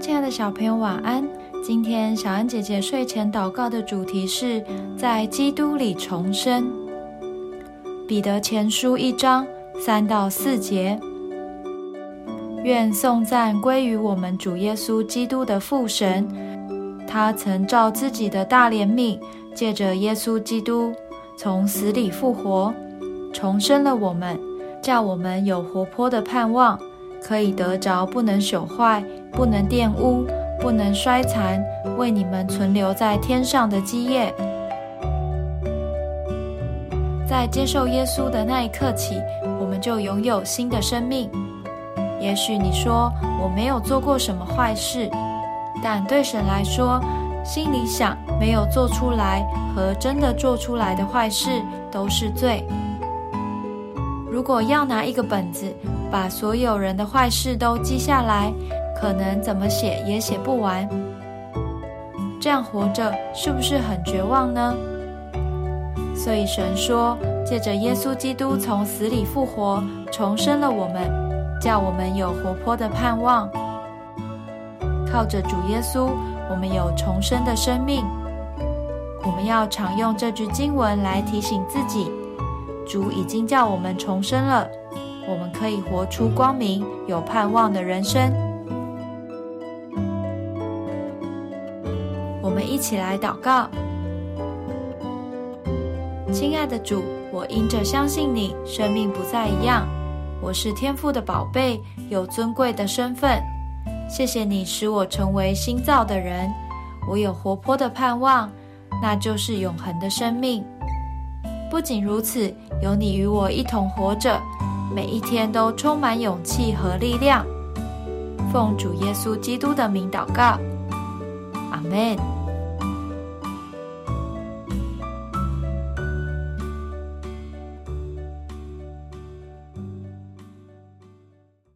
亲爱的小朋友，晚安。今天小安姐姐睡前祷告的主题是在基督里重生。彼得前书一章三到四节。愿颂赞归于我们主耶稣基督的父神，他曾照自己的大怜悯，借着耶稣基督从死里复活，重生了我们，叫我们有活泼的盼望。可以得着不能朽坏、不能玷污、不能衰残，为你们存留在天上的基业。在接受耶稣的那一刻起，我们就拥有新的生命。也许你说我没有做过什么坏事，但对神来说，心里想没有做出来和真的做出来的坏事都是罪。如果要拿一个本子。把所有人的坏事都记下来，可能怎么写也写不完。这样活着是不是很绝望呢？所以神说，借着耶稣基督从死里复活，重生了我们，叫我们有活泼的盼望。靠着主耶稣，我们有重生的生命。我们要常用这句经文来提醒自己：主已经叫我们重生了。我们可以活出光明、有盼望的人生。一起来祷告：亲爱的主，我因着相信你，生命不再一样。我是天父的宝贝，有尊贵的身份。谢谢你使我成为新造的人。我有活泼的盼望，那就是永恒的生命。不仅如此，有你与我一同活着。每一天都充满勇气和力量。奉主耶稣基督的名祷告，阿门。